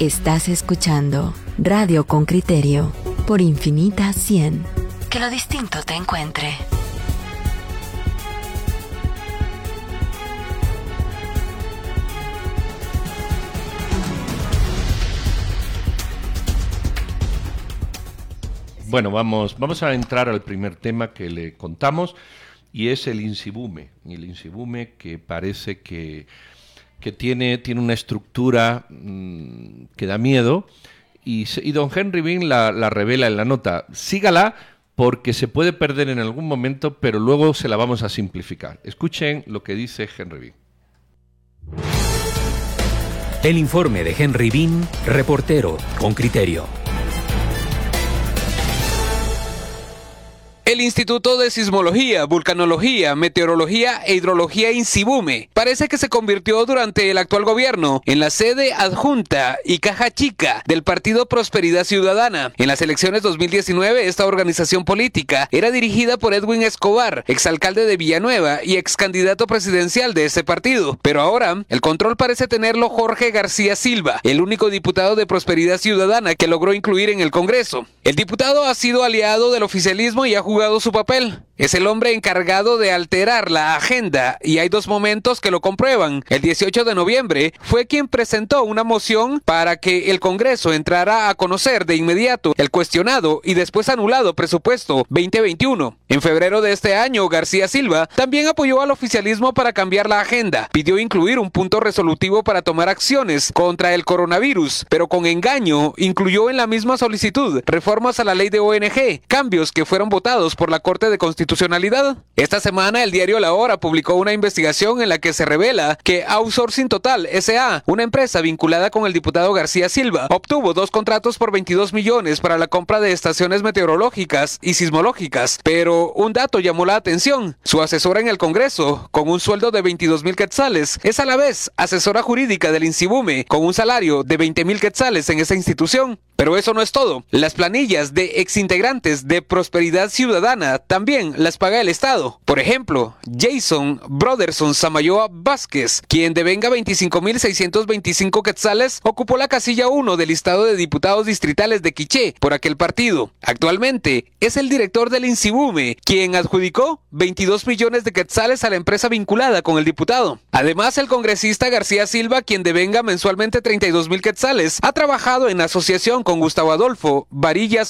Estás escuchando Radio con Criterio por Infinita 100. Que lo distinto te encuentre. Bueno, vamos, vamos a entrar al primer tema que le contamos y es el insibume. El insibume que parece que, que tiene, tiene una estructura mm, que da miedo y, y don Henry Bean la, la revela en la nota. Sígala porque se puede perder en algún momento, pero luego se la vamos a simplificar. Escuchen lo que dice Henry Bean. El informe de Henry Bean, reportero con criterio. El Instituto de Sismología, Vulcanología, Meteorología e Hidrología INSIBUME parece que se convirtió durante el actual gobierno en la sede adjunta y caja chica del Partido Prosperidad Ciudadana. En las elecciones 2019, esta organización política era dirigida por Edwin Escobar, exalcalde de Villanueva y ex candidato presidencial de ese partido. Pero ahora, el control parece tenerlo Jorge García Silva, el único diputado de Prosperidad Ciudadana que logró incluir en el Congreso. El diputado ha sido aliado del oficialismo y ha jugado su papel. Es el hombre encargado de alterar la agenda y hay dos momentos que lo comprueban. El 18 de noviembre fue quien presentó una moción para que el Congreso entrara a conocer de inmediato el cuestionado y después anulado presupuesto 2021. En febrero de este año, García Silva también apoyó al oficialismo para cambiar la agenda. Pidió incluir un punto resolutivo para tomar acciones contra el coronavirus, pero con engaño incluyó en la misma solicitud a la ley de ONG, cambios que fueron votados por la Corte de constitucionalidad. Esta semana el diario La Hora publicó una investigación en la que se revela que Outsourcing Total SA, una empresa vinculada con el diputado García Silva, obtuvo dos contratos por 22 millones para la compra de estaciones meteorológicas y sismológicas, pero un dato llamó la atención. Su asesora en el Congreso, con un sueldo de 22 mil quetzales, es a la vez asesora jurídica del Insibume, con un salario de 20 mil quetzales en esa institución. Pero eso no es todo. Las planillas de exintegrantes de Prosperidad Ciudadana también las paga el Estado. Por ejemplo, Jason Broderson Samayoa Vázquez, quien devenga 25.625 quetzales, ocupó la casilla 1 del listado de diputados distritales de Quiché por aquel partido. Actualmente es el director del Insibume, quien adjudicó 22 millones de quetzales a la empresa vinculada con el diputado. Además, el congresista García Silva, quien devenga mensualmente 32 mil quetzales, ha trabajado en asociación con Gustavo Adolfo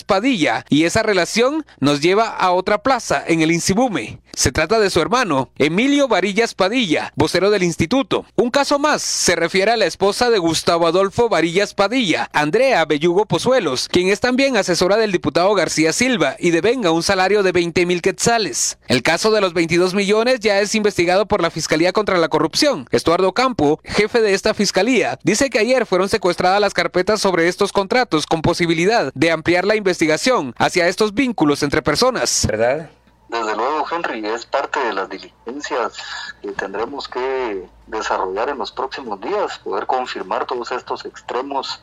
Padilla y esa relación nos lleva a otra plaza en el Insibume. Se trata de su hermano, Emilio Varillas Padilla, vocero del instituto. Un caso más se refiere a la esposa de Gustavo Adolfo Varillas Padilla, Andrea Bellugo Pozuelos, quien es también asesora del diputado García Silva y devenga un salario de 20 mil quetzales. El caso de los 22 millones ya es investigado por la Fiscalía contra la Corrupción. Estuardo Campo, jefe de esta fiscalía, dice que ayer fueron secuestradas las carpetas sobre estos contratos con posibilidad de ampliar la investigación hacia estos vínculos entre personas. ¿Verdad? Desde luego, Henry, es parte de las diligencias que tendremos que desarrollar en los próximos días, poder confirmar todos estos extremos,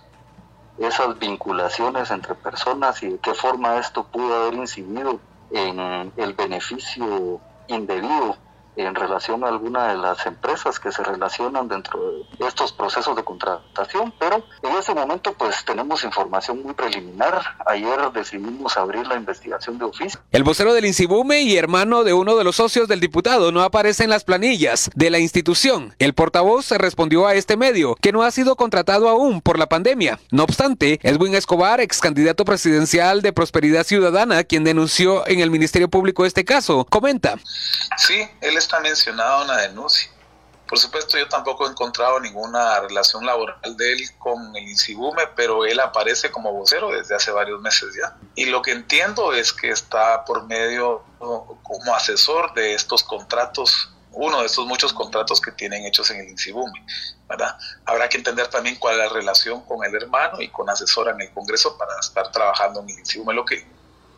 esas vinculaciones entre personas y de qué forma esto pudo haber incidido en el beneficio indebido en relación a alguna de las empresas que se relacionan dentro de estos procesos de contratación, pero en ese momento pues tenemos información muy preliminar. Ayer decidimos abrir la investigación de oficio. El vocero del Insibume y hermano de uno de los socios del diputado no aparece en las planillas de la institución. El portavoz se respondió a este medio que no ha sido contratado aún por la pandemia. No obstante, Edwin Escobar, ex candidato presidencial de Prosperidad Ciudadana, quien denunció en el Ministerio Público este caso, comenta. Sí, él está mencionado en la denuncia. Por supuesto, yo tampoco he encontrado ninguna relación laboral de él con el INSIBUME, pero él aparece como vocero desde hace varios meses ya. Y lo que entiendo es que está por medio, como asesor de estos contratos, uno de estos muchos contratos que tienen hechos en el INSIBUME. ¿verdad? Habrá que entender también cuál es la relación con el hermano y con asesora en el Congreso para estar trabajando en el INSIBUME. Lo que,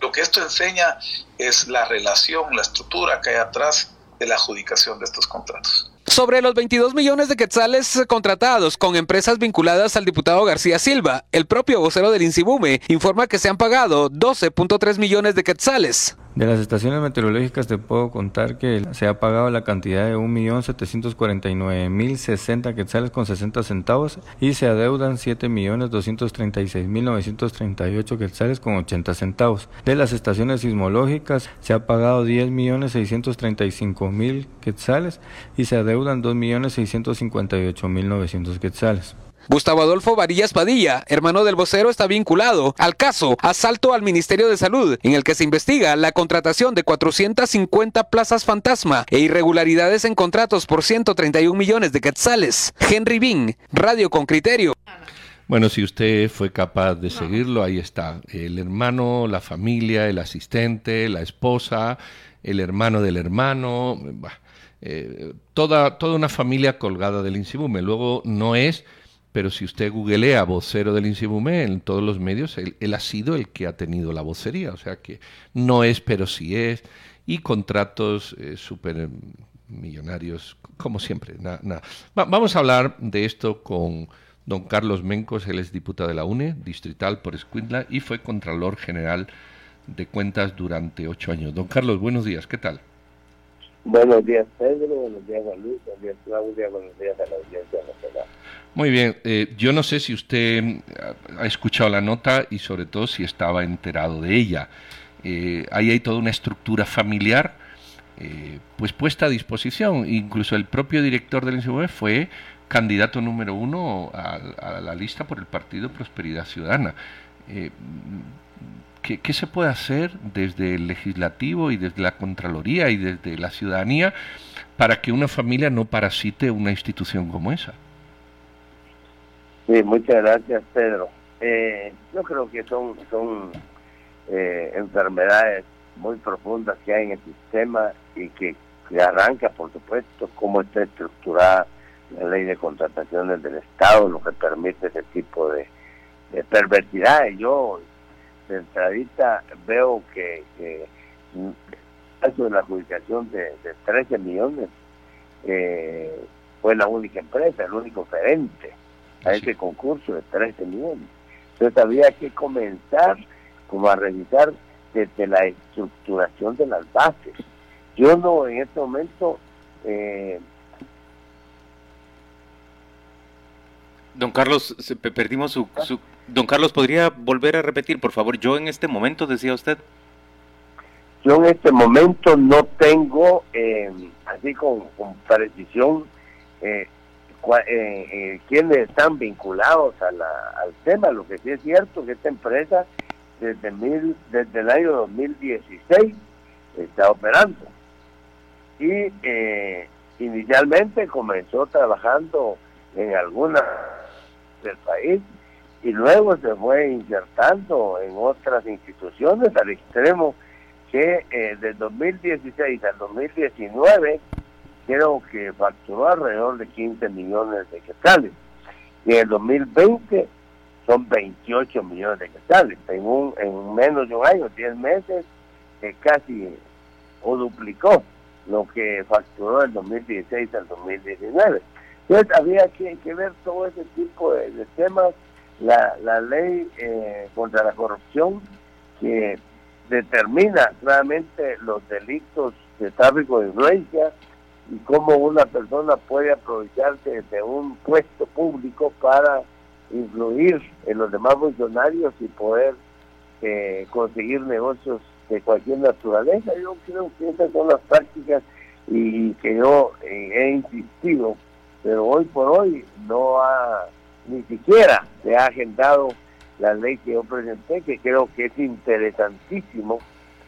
lo que esto enseña es la relación, la estructura que hay atrás de la adjudicación de estos contratos. Sobre los 22 millones de quetzales contratados con empresas vinculadas al diputado García Silva, el propio vocero del Insibume informa que se han pagado 12.3 millones de quetzales. De las estaciones meteorológicas te puedo contar que se ha pagado la cantidad de 1.749.060 quetzales con 60 centavos y se adeudan 7.236.938 quetzales con 80 centavos. De las estaciones sismológicas se ha pagado 10.635.000 quetzales y se adeudan 2.658.900 quetzales. Gustavo Adolfo Varillas Padilla, hermano del vocero, está vinculado al caso Asalto al Ministerio de Salud, en el que se investiga la contratación de 450 plazas fantasma e irregularidades en contratos por 131 millones de quetzales. Henry Bean, Radio con Criterio. Bueno, si usted fue capaz de seguirlo, ahí está. El hermano, la familia, el asistente, la esposa, el hermano del hermano, eh, toda, toda una familia colgada del Insibume. Luego no es pero si usted googlea vocero del INSIBUME en todos los medios, él, ha sido el que ha tenido la vocería, o sea que no es, pero sí es, y contratos eh, súper millonarios, como siempre. vamos a hablar de esto con don Carlos Mencos, él es diputado de la UNE, distrital por Escuintla, y fue Contralor General de Cuentas durante ocho años. Don Carlos, buenos días, ¿qué tal? Buenos días, Pedro, buenos días, Juan Luis, buenos días, Claudia, buenos días a la audiencia nacional. Muy bien, eh, yo no sé si usted mm, ha escuchado la nota y sobre todo si estaba enterado de ella. Eh, ahí hay toda una estructura familiar eh, pues puesta a disposición. Incluso el propio director del INSIBUE fue candidato número uno a, la lista por el Partido Prosperidad Ciudadana. ¿Qué, ¿Qué se puede hacer desde el legislativo y desde la Contraloría y desde la ciudadanía para que una familia no parasite una institución como esa? Sí, muchas gracias, Pedro. Eh, yo creo que son, son eh, enfermedades muy profundas que hay en el sistema y que, arranca, por supuesto, cómo está estructurada la ley de contrataciones del Estado, lo que permite ese tipo de, de perversidades. Yo, de entradita, veo que, que de la adjudicación de, de 13 millones eh, fue la única empresa, el único gerente a ese concurso de 13 millones. Entonces había que comenzar como a revisar desde la estructuración de las bases. Yo no en este momento... Eh, Don Carlos, perdimos su, Don Carlos, ¿podría volver a repetir, por favor? Yo en este momento, decía usted. Yo en este momento no tengo, eh, así con, precisión, eh, eh, eh, quienes están vinculados a al tema. Lo que sí es cierto que esta empresa desde, mil, desde el año 2016 está operando. Y eh, inicialmente comenzó trabajando en algunas del país y luego se fue insertando en otras instituciones al extremo que eh, del 2016 al 2019 creo que facturó alrededor de 15 millones de quetzales. Y en el 2020 son 28 millones de quetzales. En, un, en menos de un año, 10 meses, eh, casi o duplicó lo que facturó del 2016 al 2019. Entonces había que, ver todo ese tipo de, temas. La, la ley eh, contra la corrupción que determina claramente los delitos de tráfico de influencia, y cómo una persona puede aprovecharse de un puesto público para influir en los demás funcionarios y poder eh, conseguir negocios de cualquier naturaleza. Yo creo que esas son las prácticas y que yo eh, he insistido, pero hoy por hoy no ha, ni siquiera se ha agendado la ley que yo presenté, que creo que es interesantísimo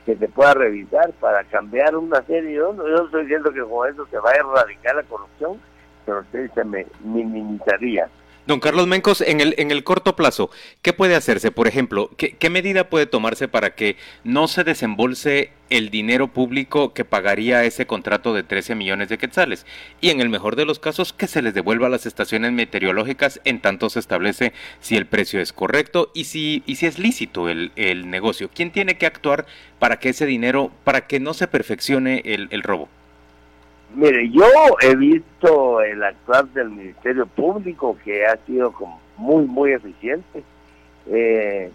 que se pueda revisar para cambiar una serie. Yo no, yo estoy diciendo que con eso se va a erradicar la corrupción, pero usted se me minimizaría. Don Carlos Mencos, en el, en el corto plazo, ¿qué puede hacerse? Por ejemplo, ¿qué, ¿qué, medida puede tomarse para que no se desembolse el dinero público que pagaría ese contrato de 13 millones de quetzales? Y en el mejor de los casos, que se les devuelva a las estaciones meteorológicas en tanto se establece si el precio es correcto y si, y si es lícito el, el negocio. ¿Quién tiene que actuar para que ese dinero, para que no se perfeccione el, el robo? Mire, yo he visto el actuar del Ministerio Público que ha sido muy, muy eficiente. Eh,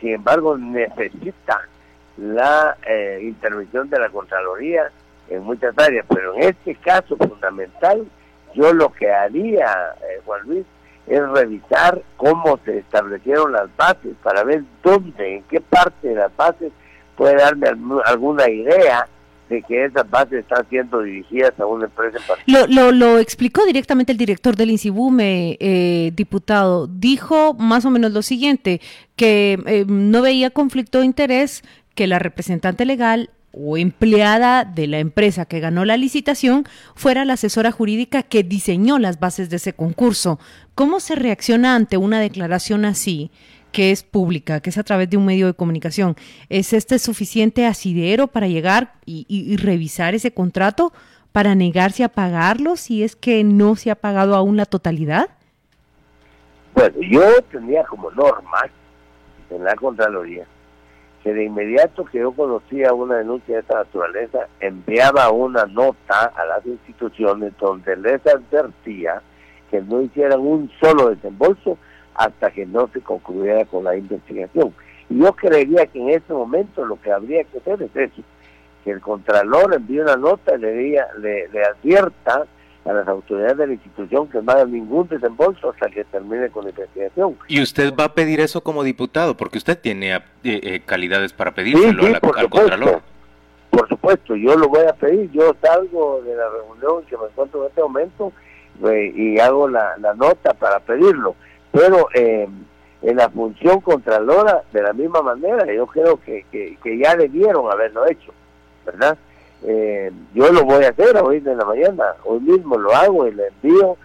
sin embargo, necesita la eh, intervención de la Contraloría en muchas áreas, pero en este caso fundamental, yo lo que haría, eh, Juan Luis, es revisar cómo se establecieron las bases para ver dónde, en qué parte de las bases puede darme alguna idea de que esas bases están siendo dirigidas a una empresa en particular. Lo, lo, explicó directamente el director del INSIBUME, eh, diputado. Dijo más o menos lo siguiente, que eh, no veía conflicto de interés que la representante legal o empleada de la empresa que ganó la licitación fuera la asesora jurídica que diseñó las bases de ese concurso. ¿Cómo se reacciona ante una declaración así? Que es pública, que es a través de un medio de comunicación. ¿Es este suficiente asidero para llegar y, revisar ese contrato para negarse a pagarlo si es que no se ha pagado aún la totalidad? Bueno, yo tenía como norma en la Contraloría que de inmediato que yo conocía una denuncia de esta naturaleza, enviaba una nota a las instituciones donde les advertía que no hicieran un solo desembolso hasta que no se concluyera con la investigación. Y yo creería que en este momento lo que habría que hacer es eso, que el Contralor envíe una nota y le, diga, le, le advierta a las autoridades de la institución que no haga ningún desembolso hasta que termine con la investigación. ¿Y usted va a pedir eso como diputado? Porque usted tiene eh, eh, calidades para pedírselo al Contralor. Por supuesto, yo lo voy a pedir. Yo salgo de la reunión que me encuentro en este momento eh, y hago la, nota para pedirlo. Pero en la función contralora, de la misma manera, yo creo que, que, ya debieron haberlo hecho, ¿verdad? Eh, yo lo voy a hacer hoy de la mañana, hoy mismo lo hago y le envío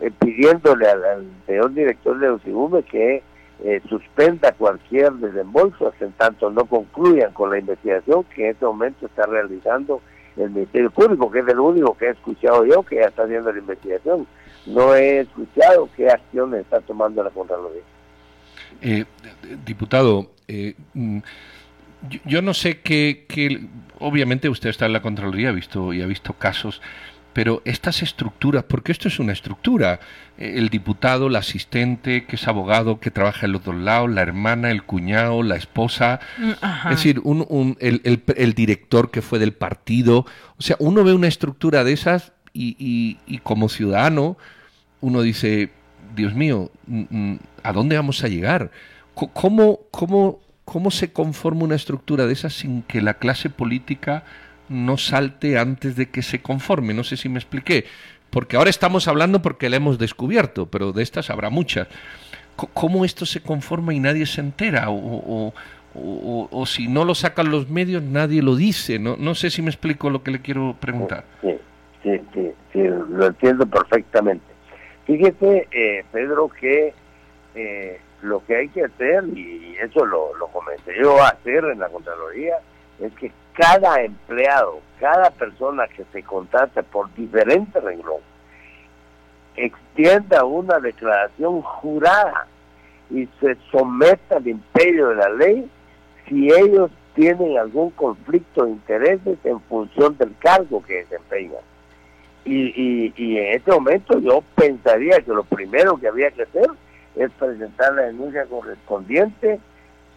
eh, pidiéndole al, señor director de Usigume que eh, suspenda cualquier desembolso hasta en tanto no concluyan con la investigación que en este momento está realizando el Ministerio Público, que es el único que he escuchado yo que ya está haciendo la investigación. No he escuchado qué acciones está tomando la Contraloría. diputado, mm, yo, no sé qué, obviamente usted está en la Contraloría ha visto, y ha visto casos, pero estas estructuras, porque esto es una estructura, el diputado, el asistente, que es abogado, que trabaja en los dos lados, la hermana, el cuñado, la esposa, mm, es decir, un, el, director que fue del partido, o sea, uno ve una estructura de esas y, como ciudadano, uno dice, Dios mío, mm, mm, ¿a dónde vamos a llegar? ¿Cómo, cómo ¿Cómo se conforma una estructura de esas sin que la clase política no salte antes de que se conforme? No sé si me expliqué. Porque ahora estamos hablando porque la hemos descubierto, pero de estas habrá muchas. ¿Cómo esto se conforma y nadie se entera? O, si no lo sacan los medios, nadie lo dice. No, no sé si me explico lo que le quiero preguntar. Sí, sí, lo entiendo perfectamente. Fíjese, eh, Pedro, que eh, lo que hay que hacer, y eso lo, lo comenté yo a hacer en la Contraloría, es que cada empleado, cada persona que se contrate por diferente renglón, extienda una declaración jurada y se someta al imperio de la ley si ellos tienen algún conflicto de intereses en función del cargo que desempeñan. Y, y, y en este momento yo pensaría que lo primero que había que hacer es presentar la denuncia correspondiente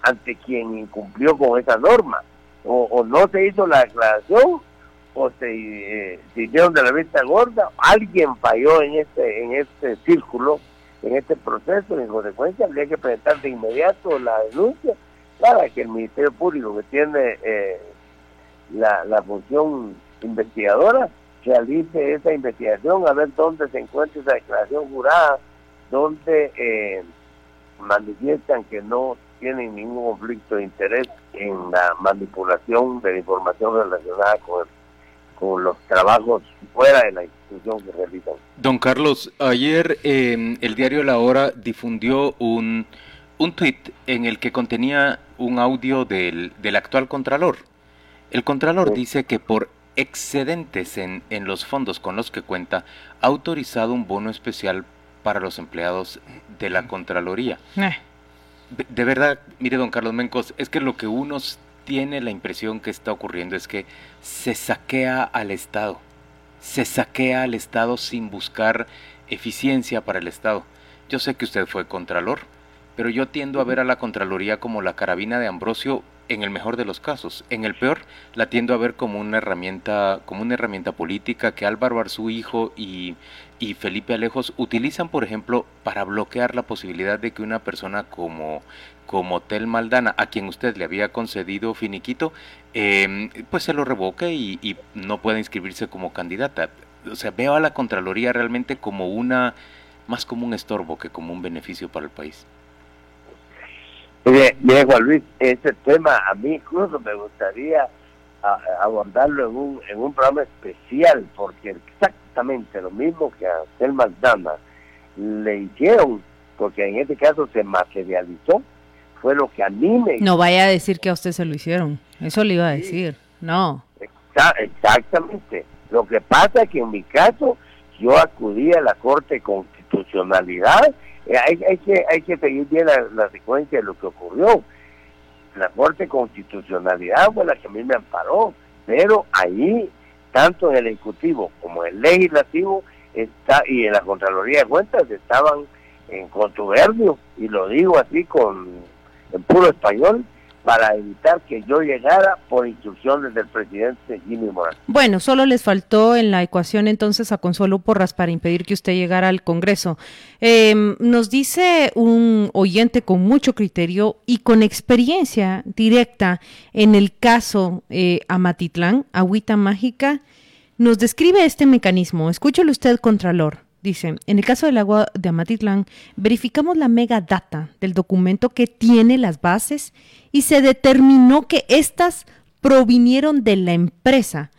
ante quien incumplió con esa norma. O, no se hizo la declaración, o se, eh, hicieron de la vista gorda, alguien falló en este, en este círculo, en este proceso, en consecuencia habría que presentar de inmediato la denuncia para que el Ministerio Público que tiene eh, la función investigadora realice esa investigación a ver dónde se encuentra esa declaración jurada donde eh, manifiestan que no tienen ningún conflicto de interés en la manipulación de la información relacionada con, con los trabajos fuera de la institución que realizan. Don Carlos, ayer eh, el diario La Hora difundió un, un tuit en el que contenía un audio del, del actual Contralor. El Contralor dice que por excedentes en, en los fondos con los que cuenta, ha autorizado un bono especial para los empleados de la Contraloría. Eh. De, verdad, mire, don Carlos Mencos, es que lo que uno tiene la impresión que está ocurriendo es que se saquea al Estado, se saquea al Estado sin buscar eficiencia para el Estado. Yo sé que usted fue Contralor, pero yo tiendo a ver a la Contraloría como la carabina de Ambrosio en el mejor de los casos. En el peor la tiendo a ver como una herramienta, como una herramienta política que Álvaro Arzú hijo y, y Felipe Alejos utilizan, por ejemplo, para bloquear la posibilidad de que una persona como como Tel Maldana, a quien usted le había concedido finiquito, em, pues se lo revoque y, y no pueda inscribirse como candidata. O sea, veo a la Contraloría realmente como una, más como un estorbo que como un beneficio para el país. Mire, Juan Luis, ese tema a mí incluso me gustaría abordarlo en un, en un programa especial, porque exactamente lo mismo que a Selma Dama le hicieron, porque en este caso se materializó, fue lo que a mí me... No vaya a decir que a usted se lo hicieron, eso le iba a decir, no. exactamente. Lo que pasa es que en mi caso yo acudí a la Corte de Constitucionalidad eh, hay, que, hay que seguir bien la, secuencia de lo que ocurrió. La Corte de Constitucionalidad fue la que a mí me amparó, pero ahí, tanto en el Ejecutivo como en el Legislativo está y en la Contraloría de Cuentas estaban en contubernio, y lo digo así con en puro español, para evitar que yo llegara por instrucciones del presidente Jimmy Morales. Bueno, solo les faltó en la ecuación entonces a Consuelo Porras para impedir que usted llegara al Congreso. Em, nos dice un oyente con mucho criterio y con experiencia directa en el caso eh, Amatitlán, Agüita Mágica, nos describe este mecanismo. Escúchelo usted, Contralor. Dice, en el caso del agua de Amatitlán, verificamos la megadata del documento que tiene las bases y se determinó que éstas provinieron de la empresa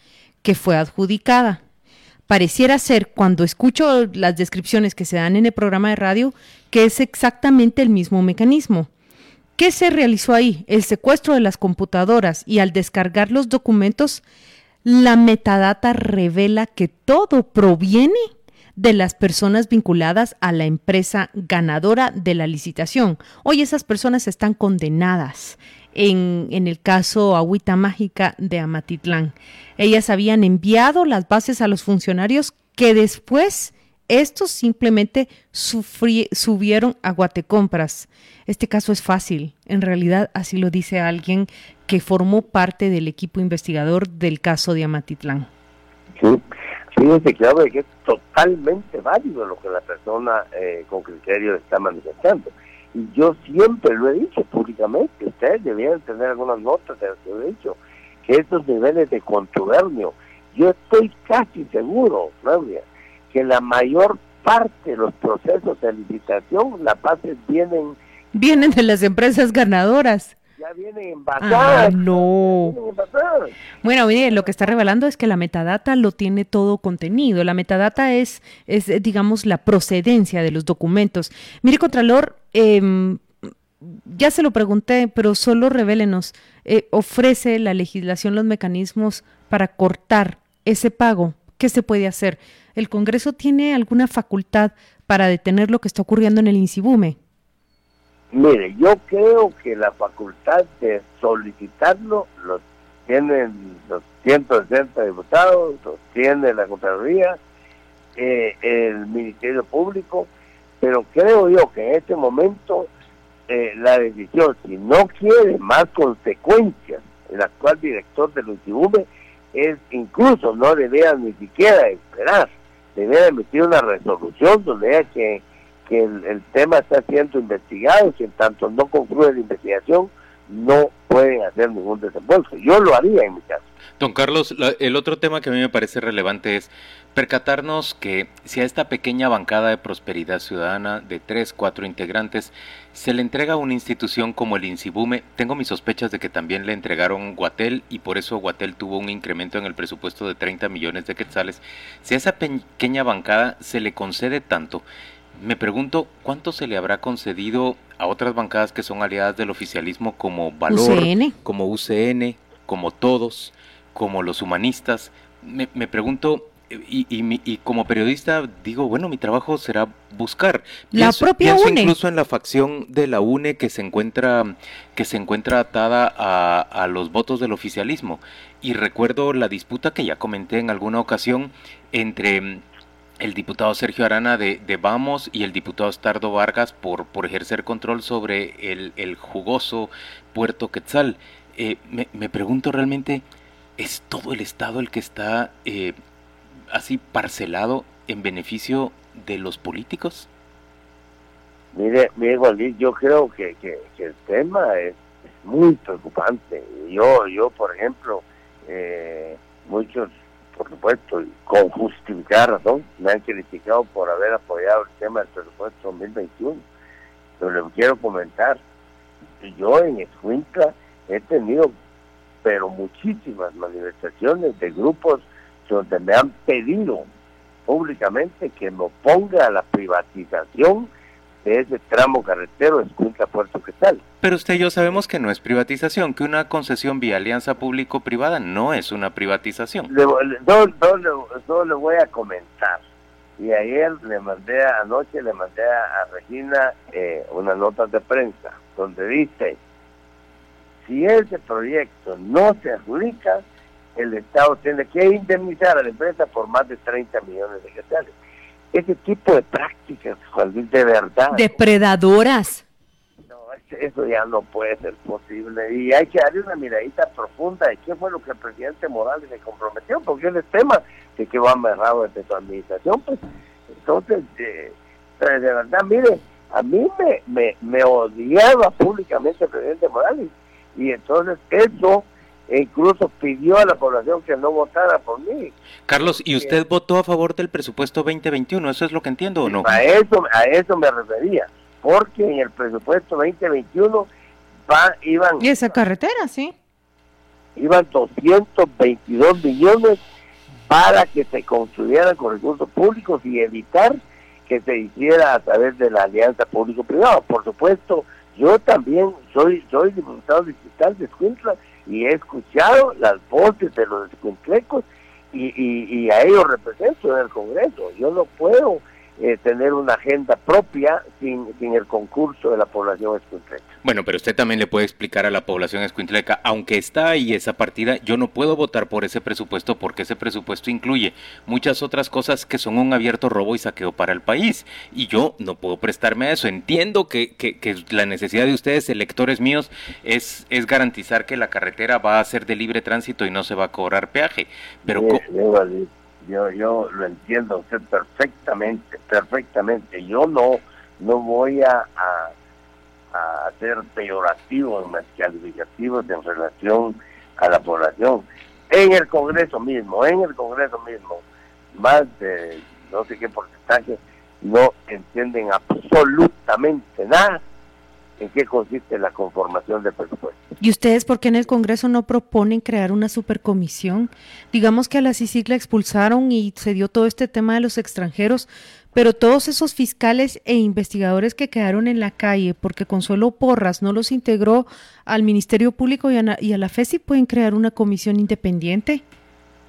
que fue adjudicada. Pareciera ser, cuando escucho las descripciones que se dan en el programa de radio, que es exactamente el mismo mecanismo. ¿Qué se realizó ahí? El secuestro de las computadoras y al descargar los documentos, la metadata revela que todo proviene de las personas vinculadas a la empresa ganadora de la licitación. Hoy esas personas están condenadas. En, en, el caso Agüita Mágica de Amatitlán. Ellas habían enviado las bases a los funcionarios que después estos simplemente subieron a Guatecompras. Este caso es fácil. En realidad así lo dice alguien que formó parte del equipo investigador del caso de Amatitlán. Sí, Fíjense claro que es totalmente válido lo que la persona eh, con criterio está manifestando. Y yo siempre lo he dicho públicamente, ustedes debían tener algunas notas de lo que he dicho, que estos niveles de contubernio, yo estoy casi seguro, Claudia, que la mayor parte de los procesos de licitación, las bases vienen... Vienen de las empresas ganadoras ya. Ah, no. Bueno, mire, lo que está revelando es que la metadata lo tiene todo contenido. La metadata es, es digamos, la procedencia de los documentos. Mire, Contralor, eh, ya se lo pregunté, pero solo revélenos, eh, ¿ofrece la legislación los mecanismos para cortar ese pago? ¿Qué se puede hacer? ¿El Congreso tiene alguna facultad para detener lo que está ocurriendo en el INSIBUME? Mire, yo creo que la facultad de solicitarlo lo tienen los 160 diputados, lo tiene la Contraloría, eh, el Ministerio Público, pero creo yo que en este momento eh, la decisión, si no quiere más consecuencias, el actual director del UTIBUME es incluso no debía ni siquiera esperar, debía emitir una resolución donde haya que que el, tema está siendo investigado, y en tanto no concluye la investigación, no pueden hacer ningún desembolso. Yo lo haría en mi caso. Don Carlos, el otro tema que a mí me parece relevante es percatarnos que si a esta pequeña bancada de prosperidad ciudadana de tres, cuatro integrantes se le entrega una institución como el INSIBUME, tengo mis sospechas de que también le entregaron Guatel y por eso Guatel tuvo un incremento en el presupuesto de 30 millones de quetzales. Si a esa pequeña bancada se le concede tanto, me pregunto cuánto se le habrá concedido a otras bancadas que son aliadas del oficialismo como Valor, como UCN, como Todos, como los humanistas. Me, pregunto, y, y, como periodista digo, bueno, mi trabajo será buscar. La propia UNE. incluso en la facción de la UNE que se encuentra, que se encuentra atada a, a los votos del oficialismo. Y recuerdo la disputa que ya comenté en alguna ocasión entre el diputado Sergio Arana de, de, Vamos y el diputado Estardo Vargas por, por ejercer control sobre el, el jugoso Puerto Quetzal. eh, me, pregunto realmente, ¿es todo el Estado el que está eh, así parcelado en beneficio de los políticos? Mire, mire yo creo que, que, el tema es, muy preocupante. Yo, yo por ejemplo, eh, muchos, por supuesto, con justificar razón, me han criticado por haber apoyado el tema del presupuesto 2021. Pero les quiero comentar, yo en Escuintla he tenido, pero muchísimas manifestaciones de grupos donde me han pedido públicamente que me oponga a la privatización de ese tramo carretero Escuintla Puerto Quetzal. Pero usted y yo sabemos que no es privatización, que una concesión vía alianza público-privada no es una privatización. No, le voy a comentar. Y ayer le mandé, anoche le mandé a, Regina eh, una nota de prensa donde dice, si ese proyecto no se adjudica, el Estado tiene que indemnizar a la empresa por más de 30 millones de quetzales. Ese tipo de prácticas, Juan Luis, de verdad. Depredadoras. No, eso ya no puede ser posible. Y hay que darle una miradita profunda de qué fue lo que el presidente Morales se comprometió, porque es el tema de que va amarrado desde su administración. Pues entonces, eh, de verdad, mire, a mí me, me, me odiaba públicamente el presidente Morales. Y entonces eso e incluso pidió a la población que no votara por mí. Carlos, ¿y usted votó a favor del presupuesto 2021? ¿Eso es lo que entiendo o no? A eso, a eso me refería, porque en el presupuesto 2021 va, iban... Y esa carretera, sí. Iban 222 millones para que se construyeran con recursos públicos y evitar que se hiciera a través de la alianza público-privada. Por supuesto, yo también soy soy diputado distrital de Escuintla y he escuchado las voces de los escuintlecos y, y, a ellos represento en el Congreso. Yo no puedo eh, tener una agenda propia sin, sin el concurso de la población escuintleca. Bueno, pero usted también le puede explicar a la población escuintleca, aunque está ahí esa partida, yo no puedo votar por ese presupuesto porque ese presupuesto incluye muchas otras cosas que son un abierto robo y saqueo para el país. Y yo no puedo prestarme a eso. Entiendo que, que, la necesidad de ustedes, electores míos, es, es garantizar que la carretera va a ser de libre tránsito y no se va a cobrar peaje. Pero yo, yo lo entiendo usted perfectamente, perfectamente. Yo no, no voy a a ser peyorativos más calificativos en relación a la población. En el Congreso mismo, en el Congreso mismo, más de no sé qué porcentaje no entienden absolutamente nada en qué consiste la conformación del presupuesto. ¿Y ustedes por qué en el Congreso no proponen crear una supercomisión? Digamos que a la CICIC la expulsaron y se dio todo este tema de los extranjeros, pero todos esos fiscales e investigadores que quedaron en la calle porque Consuelo Porras no los integró al Ministerio Público y a, la FESI pueden crear una comisión independiente.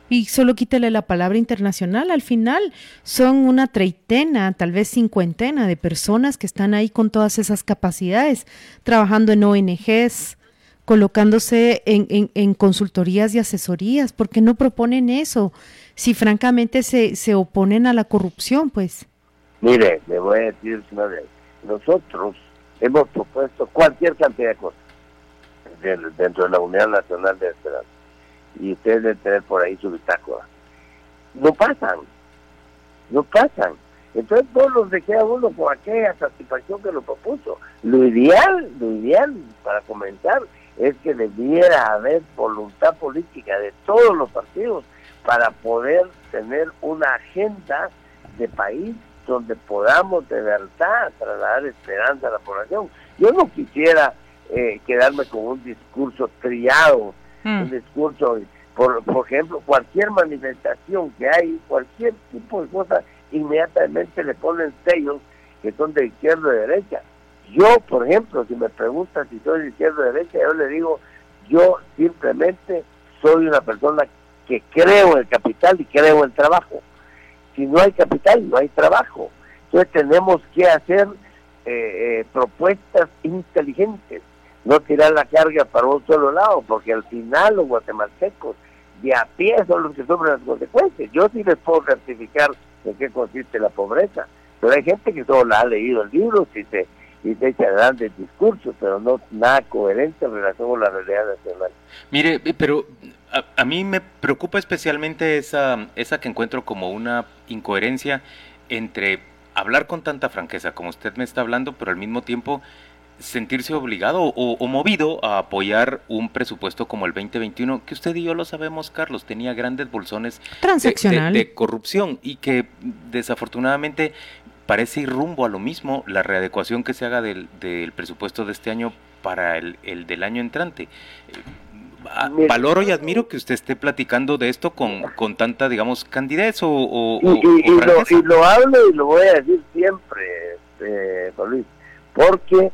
Y solo quítale la palabra internacional. Al final son una treintena, tal vez cincuentena de personas que están ahí con todas esas capacidades, trabajando en ONGs, colocándose en, en, consultorías y asesorías. ¿Por qué no proponen eso? Si francamente se, se oponen a la corrupción, pues. Mire, le voy a decir una vez, nosotros hemos propuesto cualquier cantidad de cosas dentro de la Unidad Nacional de Esperanza. Y ustedes deben tener por ahí su bitácora. No pasan, no pasan. Entonces todos los dejé a uno con aquella satisfacción que lo propuso. Lo ideal, lo ideal para comenzar es que debiera haber voluntad política de todos los partidos para poder tener una agenda de país donde podamos de verdad trasladar esperanza a la población. Yo no quisiera eh, quedarme con un discurso triado, mm. un discurso, por, por ejemplo, cualquier manifestación que hay, cualquier tipo de cosa, inmediatamente le ponen sellos que son de izquierda o de derecha. Yo, por ejemplo, si me preguntan si soy de izquierda o de derecha, yo le digo, yo simplemente soy una persona que creo en el capital y creo en el trabajo si no hay capital, no hay trabajo. Entonces tenemos que hacer eh, eh, propuestas inteligentes, no tirar la carga para un solo lado, porque al final los guatemaltecos de a pie son los que sufren las consecuencias. Yo sí les puedo certificar en qué consiste la pobreza, pero hay gente que solo la ha leído el libro y se, y se echa grandes discursos, pero no nada coherente en relación con la realidad nacional. Mire, pero a, a, mí me preocupa especialmente esa, esa que encuentro como una incoherencia entre hablar con tanta franqueza como usted me está hablando, pero al mismo tiempo sentirse obligado o, movido a apoyar un presupuesto como el 2021, que usted y yo lo sabemos, Carlos, tenía grandes bolsones de, de, corrupción y que desafortunadamente parece ir rumbo a lo mismo la readecuación que se haga del, del presupuesto de este año para el, el del año entrante. Ah, valoro y admiro que usted esté platicando de esto con, con tanta, digamos, candidez o, o, y, y, lo, y, lo, hablo y lo voy a decir siempre, este, Luis, porque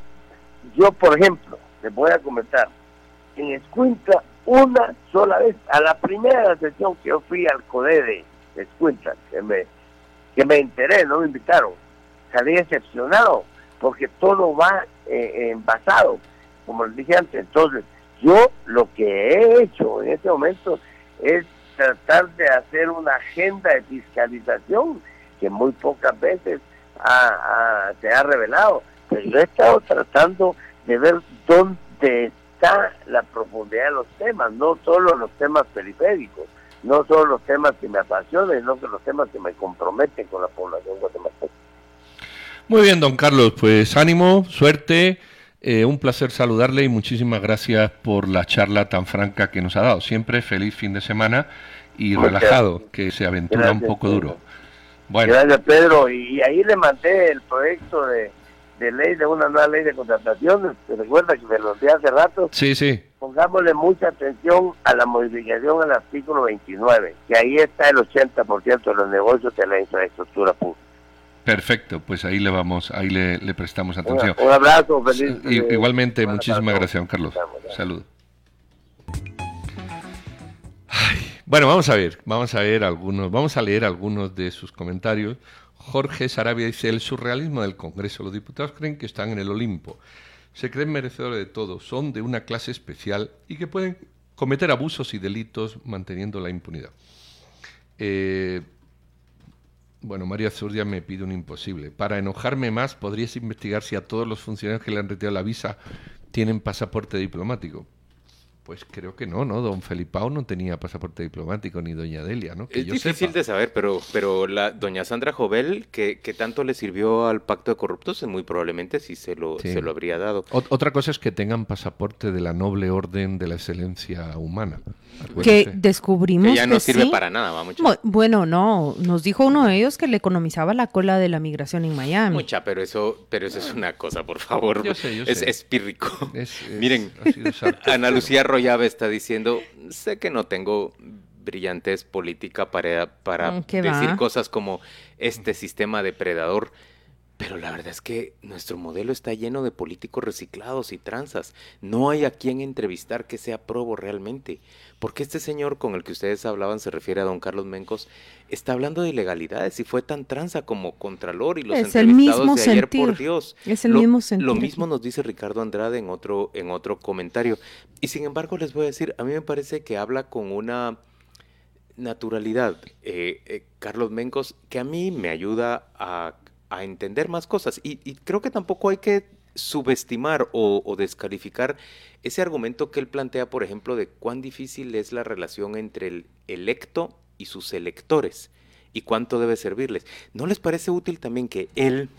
yo, por ejemplo, les voy a comentar, en Escuintla, una sola vez, a la primera sesión que yo fui al CODE de Escuintla, que me, que me enteré, no me invitaron, salí decepcionado, porque todo va eh, envasado, como les dije antes, entonces, yo lo que he hecho en este momento es tratar de hacer una agenda de fiscalización que muy pocas veces se ha revelado pero yo he estado tratando de ver dónde está la profundidad de los temas, no solo los temas periféricos, no solo los temas que me apasionan, sino que los temas que me comprometen con la población guatemalteca. Muy bien, don Carlos, pues ánimo, suerte. Eh, un placer saludarle y muchísimas gracias por la charla tan franca que nos ha dado. Siempre feliz fin de semana y relajado, que se aventura un poco duro. Bueno. Gracias, Pedro. Y ahí le mandé el proyecto de, de ley, de una nueva ley de contratación. ¿Se recuerda que me lo envié hace rato? Sí, sí. Pongámosle mucha atención a la modificación al artículo 29, que ahí está el 80% de los negocios de la infraestructura pública. Perfecto, pues ahí le vamos, ahí le, prestamos atención. Un, abrazo, feliz. igualmente, muchísimas gracias, don Carlos. Salud. bueno, vamos a ver, vamos a ver algunos, vamos a leer algunos de sus comentarios. Jorge Sarabia dice, el surrealismo del Congreso. Los diputados creen que están en el Olimpo. Se creen merecedores de todo, son de una clase especial y que pueden cometer abusos y delitos manteniendo la impunidad. Eh, bueno, María Zurdia me pide un imposible. Para enojarme más, podrías investigar si a todos los funcionarios que le han retirado la visa tienen pasaporte diplomático. Pues creo que no, ¿no? Don Felipao no tenía pasaporte diplomático ni doña Delia, ¿no? es difícil de saber, pero, pero la doña Sandra Jovel, que, que, tanto le sirvió al pacto de corruptos, muy probablemente sí se lo, se lo habría dado. otra cosa es que tengan pasaporte de la noble orden de la excelencia humana. Que descubrimos que ya no sirve para nada, va mucho. Bueno, no, nos dijo uno de ellos que le economizaba la cola de la migración en Miami. Mucha, pero eso, pero eso es una cosa, por favor. Yo sé, yo es, es pírrico. Miren, Ana Lucía Royave está diciendo, sé que no tengo brillantez política para, para mm, decir cosas como este sistema depredador pero la verdad es que nuestro modelo está lleno de políticos reciclados y tranzas. No hay a quien entrevistar que sea probo realmente. Porque este señor con el que ustedes hablaban se refiere a don Carlos Mencos, está hablando de ilegalidades y fue tan tranza como Contralor y los es entrevistados el mismo de ayer, por Dios. Es el mismo sentido. Lo mismo nos dice Ricardo Andrade en otro, en otro comentario. Y sin embargo les voy a decir, a mí me parece que habla con una naturalidad, eh, eh, Carlos Mencos, que a mí me ayuda a a entender más cosas. Y, creo que tampoco hay que subestimar o, descalificar ese argumento que él plantea, por ejemplo, de cuán difícil es la relación entre el electo y sus electores y cuánto debe servirles. ¿No les parece útil también que él,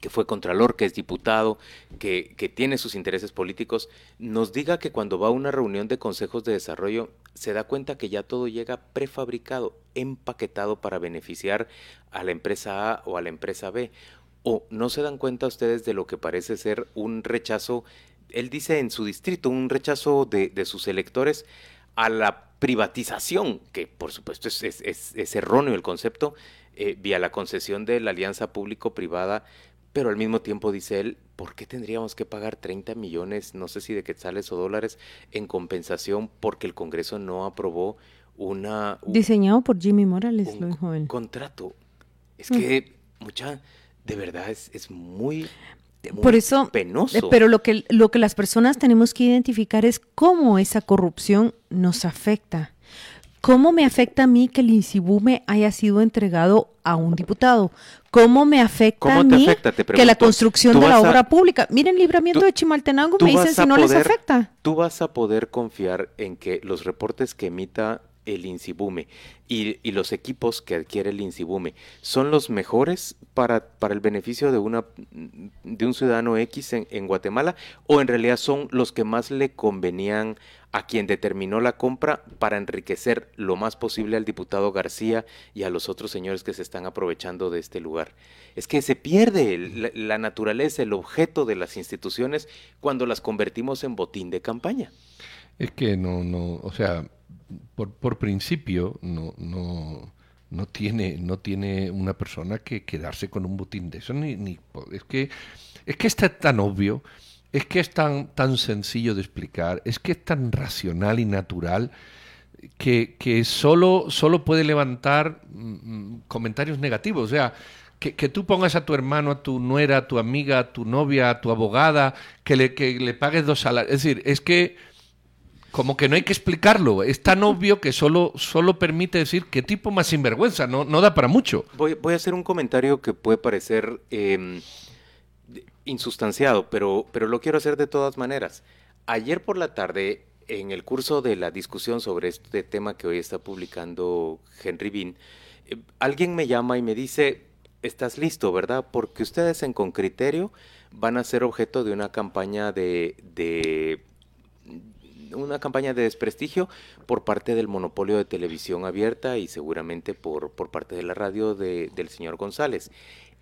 que fue contralor, que es diputado, que, que tiene sus intereses políticos, nos diga que cuando va a una reunión de consejos de desarrollo se da cuenta que ya todo llega prefabricado, empaquetado para beneficiar a la empresa A o a la empresa B. ¿O no se dan cuenta ustedes de lo que parece ser un rechazo, él dice en su distrito, un rechazo de, sus electores a la privatización, que por supuesto es, es, erróneo el concepto, eh, vía la concesión de la alianza público-privada, pero al mismo tiempo dice él, ¿por qué tendríamos que pagar 30 millones, no sé si de quetzales o dólares, en compensación porque el Congreso no aprobó una... Diseñado por Jimmy Morales, lo dijo él. Contrato. Es que, mucha, de verdad es, es muy, por eso, penoso. Eh, pero lo que, lo que las personas tenemos que identificar es cómo esa corrupción nos afecta ¿cómo me afecta a mí que el Insibume haya sido entregado a un diputado? ¿Cómo me afecta a mí que la construcción de la obra pública? Miren, libramiento de Chimaltenango me dicen si no les afecta. Tú vas a poder confiar en que los reportes que emita el Insibume y, los equipos que adquiere el Insibume son los mejores para, para el beneficio de, una, de un ciudadano X en, Guatemala o en realidad son los que más le convenían a quien determinó la compra para enriquecer lo más posible al diputado García y a los otros señores que se están aprovechando de este lugar. Es que se pierde la naturaleza, el objeto de las instituciones cuando las convertimos en botín de campaña. Es que no, no, o sea, por, por principio no, no, no, tiene, no tiene una persona que quedarse con un botín de eso. Ni, ni, es, que, es que está tan obvio, es que es tan, tan sencillo de explicar, es que es tan racional y natural que, que solo, solo puede levantar mm, comentarios negativos. O sea, que, que, tú pongas a tu hermano, a tu nuera, a tu amiga, a tu novia, a tu abogada, que le, que le pagues dos salarios. Es decir, es que como que no hay que explicarlo. Es tan obvio que solo, solo permite decir qué tipo más sinvergüenza, no, no da para mucho. Voy, voy a hacer un comentario que puede parecer eh, insustanciado, pero, pero lo quiero hacer de todas maneras. Ayer por la tarde, en el curso de la discusión sobre este tema que hoy está publicando Henry Bean, eh, alguien me llama y me dice, estás listo, ¿verdad? Porque ustedes en Con Criterio van a ser objeto de una campaña de, de una campaña de desprestigio por parte del monopolio de televisión abierta y seguramente por, por parte de la radio de, del señor González.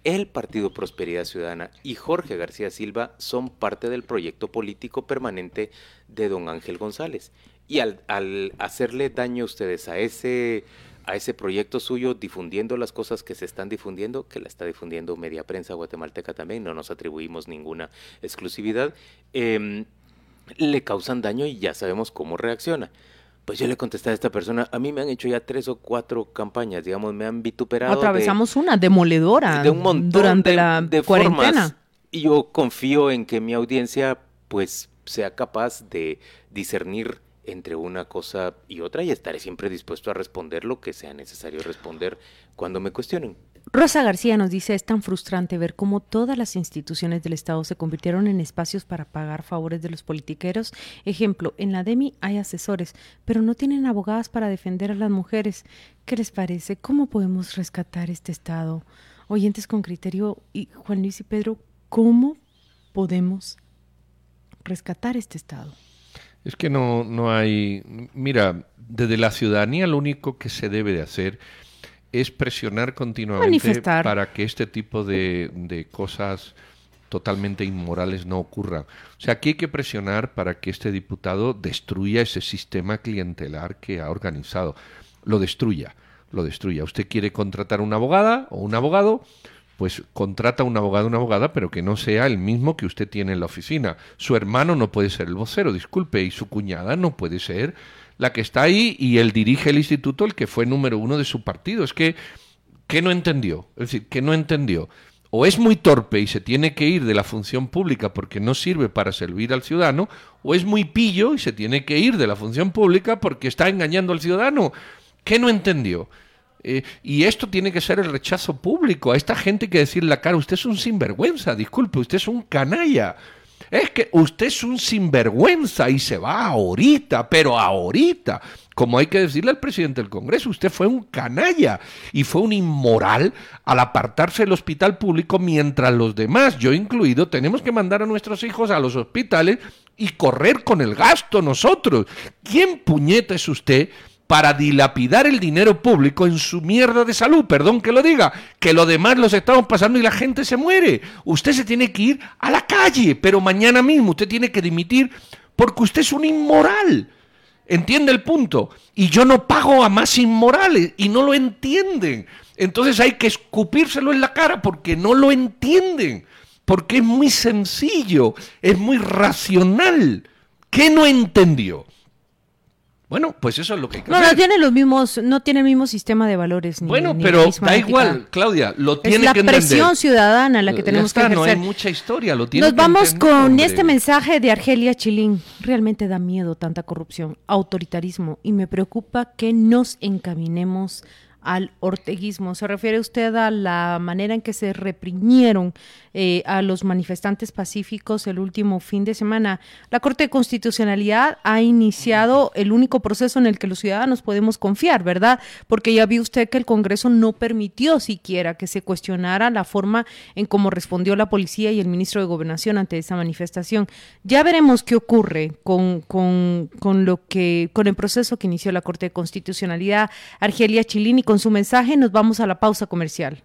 El Partido Prosperidad Ciudadana y Jorge García Silva son parte del proyecto político permanente de don Ángel González. Y al, hacerle daño a ustedes a ese, a ese proyecto suyo, difundiendo las cosas que se están difundiendo, que la está difundiendo media prensa guatemalteca también, no nos atribuimos ninguna exclusividad, eh, le causan daño y ya sabemos cómo reacciona. Pues yo le contesté a esta persona, a mí me han hecho ya tres o cuatro campañas, digamos, me han vituperado. Atravesamos una demoledora de un montón durante la de cuarentena. y yo confío en que mi audiencia pues sea capaz de discernir entre una cosa y otra y estaré siempre dispuesto a responder lo que sea necesario responder cuando me cuestionen. Rosa García nos dice, es tan frustrante ver cómo todas las instituciones del Estado se convirtieron en espacios para pagar favores de los politiqueros. Ejemplo, en la DEMI hay asesores, pero no tienen abogadas para defender a las mujeres. ¿Qué les parece? ¿Cómo podemos rescatar este Estado? Oyentes con criterio y Juan Luis y Pedro, ¿cómo podemos rescatar este Estado? Es que no, no hay... Mira, desde la ciudadanía lo único que se debe de hacer es presionar continuamente para que este tipo de, de, cosas totalmente inmorales no ocurran. O sea, aquí hay que presionar para que este diputado destruya ese sistema clientelar que ha organizado. Lo destruya, lo destruya. Usted quiere contratar una abogada o un abogado, pues contrata un abogado o una abogada, pero que no sea el mismo que usted tiene en la oficina. Su hermano no puede ser el vocero, disculpe, y su cuñada no puede ser la que está ahí y él dirige el instituto, el que fue número uno de su partido. Es que, ¿qué no entendió? Es decir, ¿qué no entendió? O es muy torpe y se tiene que ir de la función pública porque no sirve para servir al ciudadano, o es muy pillo y se tiene que ir de la función pública porque está engañando al ciudadano. ¿Qué no entendió? Eh, y esto tiene que ser el rechazo público. A esta gente hay que decirle la cara, usted es un sinvergüenza, disculpe, usted es un canalla. Es que usted es un sinvergüenza y se va ahorita, pero ahorita. Como hay que decirle al presidente del Congreso, usted fue un canalla y fue un inmoral al apartarse del hospital público mientras los demás, yo incluido, tenemos que mandar a nuestros hijos a los hospitales y correr con el gasto nosotros. ¿Quién puñeta es usted para dilapidar el dinero público en su mierda de salud, perdón que lo diga, que lo demás los estamos pasando y la gente se muere. Usted se tiene que ir a la calle, pero mañana mismo usted tiene que dimitir porque usted es un inmoral. ¿Entiende el punto? Y yo no pago a más inmorales y no lo entienden. Entonces hay que escupírselo en la cara porque no lo entienden. Porque es muy sencillo, es muy racional. ¿Qué no entendió? Bueno, pues eso es lo que hay que no, hacer. No, tiene los mismos, no tiene el mismo sistema de valores. Ni, bueno, ni pero da igual, Claudia, lo tiene es que la presión ciudadana la que tenemos está, que ejercer. No hay mucha historia, lo tiene Nos que vamos entender, con hombre. este mensaje de Argelia Chilín. Realmente da miedo tanta corrupción, autoritarismo y me preocupa que nos encaminemos al orteguismo. ¿Se refiere usted a la manera en que se reprimieron eh, a los manifestantes pacíficos el último fin de semana? La Corte de Constitucionalidad ha iniciado el único proceso en el que los ciudadanos podemos confiar, ¿verdad? Porque ya vio usted que el Congreso no permitió siquiera que se cuestionara la forma en cómo respondió la policía y el ministro de Gobernación ante esa manifestación. Ya veremos qué ocurre con, con, con lo que, con el proceso que inició la Corte de Constitucionalidad. Argelia Chilini con su mensaje nos vamos a la pausa comercial.